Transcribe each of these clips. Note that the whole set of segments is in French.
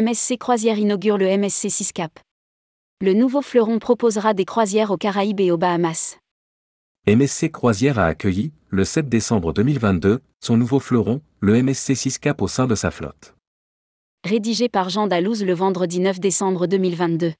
MSC Croisière inaugure le MSC 6 Cap. Le nouveau fleuron proposera des croisières aux Caraïbes et aux Bahamas. MSC Croisière a accueilli, le 7 décembre 2022, son nouveau fleuron, le MSC 6 Cap au sein de sa flotte. Rédigé par Jean Dalouse le vendredi 9 décembre 2022.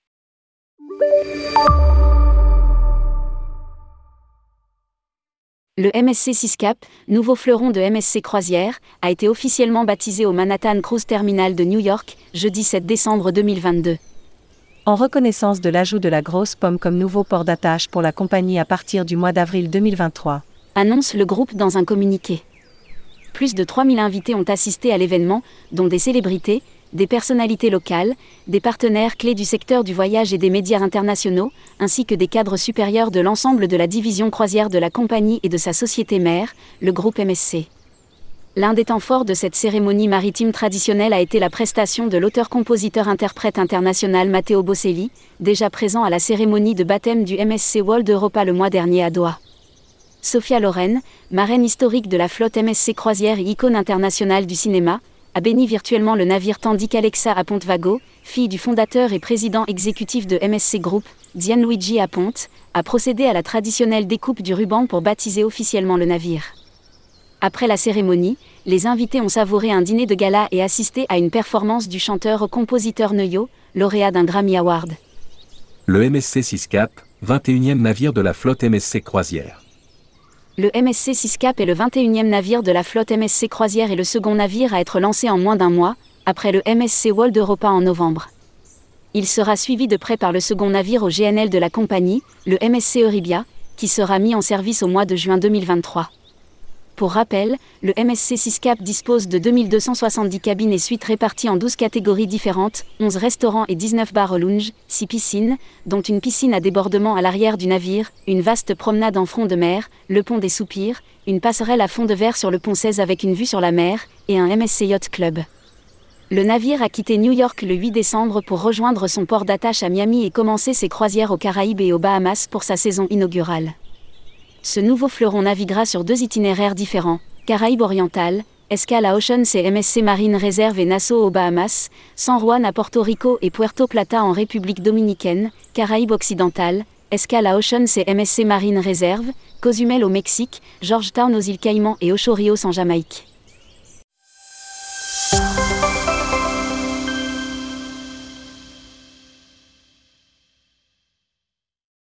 Le MSC 6 Cap, nouveau fleuron de MSC Croisière, a été officiellement baptisé au Manhattan Cruise Terminal de New York, jeudi 7 décembre 2022. En reconnaissance de l'ajout de la grosse pomme comme nouveau port d'attache pour la compagnie à partir du mois d'avril 2023. Annonce le groupe dans un communiqué. Plus de 3000 invités ont assisté à l'événement, dont des célébrités, des personnalités locales, des partenaires clés du secteur du voyage et des médias internationaux, ainsi que des cadres supérieurs de l'ensemble de la division croisière de la compagnie et de sa société mère, le groupe MSC. L'un des temps forts de cette cérémonie maritime traditionnelle a été la prestation de l'auteur-compositeur-interprète international Matteo Bosselli, déjà présent à la cérémonie de baptême du MSC World Europa le mois dernier à Doha. Sophia Loren, marraine historique de la flotte MSC Croisière et icône internationale du cinéma, a béni virtuellement le navire tandis qu'Alexa Aponte-Vago, fille du fondateur et président exécutif de MSC Group, Gianluigi Aponte, a procédé à la traditionnelle découpe du ruban pour baptiser officiellement le navire. Après la cérémonie, les invités ont savouré un dîner de gala et assisté à une performance du chanteur-compositeur Neuyo, lauréat d'un Grammy Award. Le MSC 6 Cap, 21e navire de la flotte MSC Croisière. Le MSC 6 Cap est le 21e navire de la flotte MSC Croisière et le second navire à être lancé en moins d'un mois, après le MSC World Europa en novembre. Il sera suivi de près par le second navire au GNL de la compagnie, le MSC Euribia, qui sera mis en service au mois de juin 2023. Pour rappel, le MSC 6 Cap dispose de 2270 cabines et suites réparties en 12 catégories différentes, 11 restaurants et 19 bars au lounge, 6 piscines, dont une piscine à débordement à l'arrière du navire, une vaste promenade en front de mer, le pont des Soupirs, une passerelle à fond de verre sur le pont 16 avec une vue sur la mer, et un MSC Yacht Club. Le navire a quitté New York le 8 décembre pour rejoindre son port d'attache à Miami et commencer ses croisières aux Caraïbes et aux Bahamas pour sa saison inaugurale ce nouveau fleuron naviguera sur deux itinéraires différents, Caraïbes orientales, escale à Ocean et MSC Marine Reserve et Nassau aux Bahamas, San Juan à Porto Rico et Puerto Plata en République dominicaine, Caraïbes occidentales, escale à Ocean et MSC Marine Reserve, Cozumel au Mexique, Georgetown aux îles Caïmans et Ocho Rios en Jamaïque.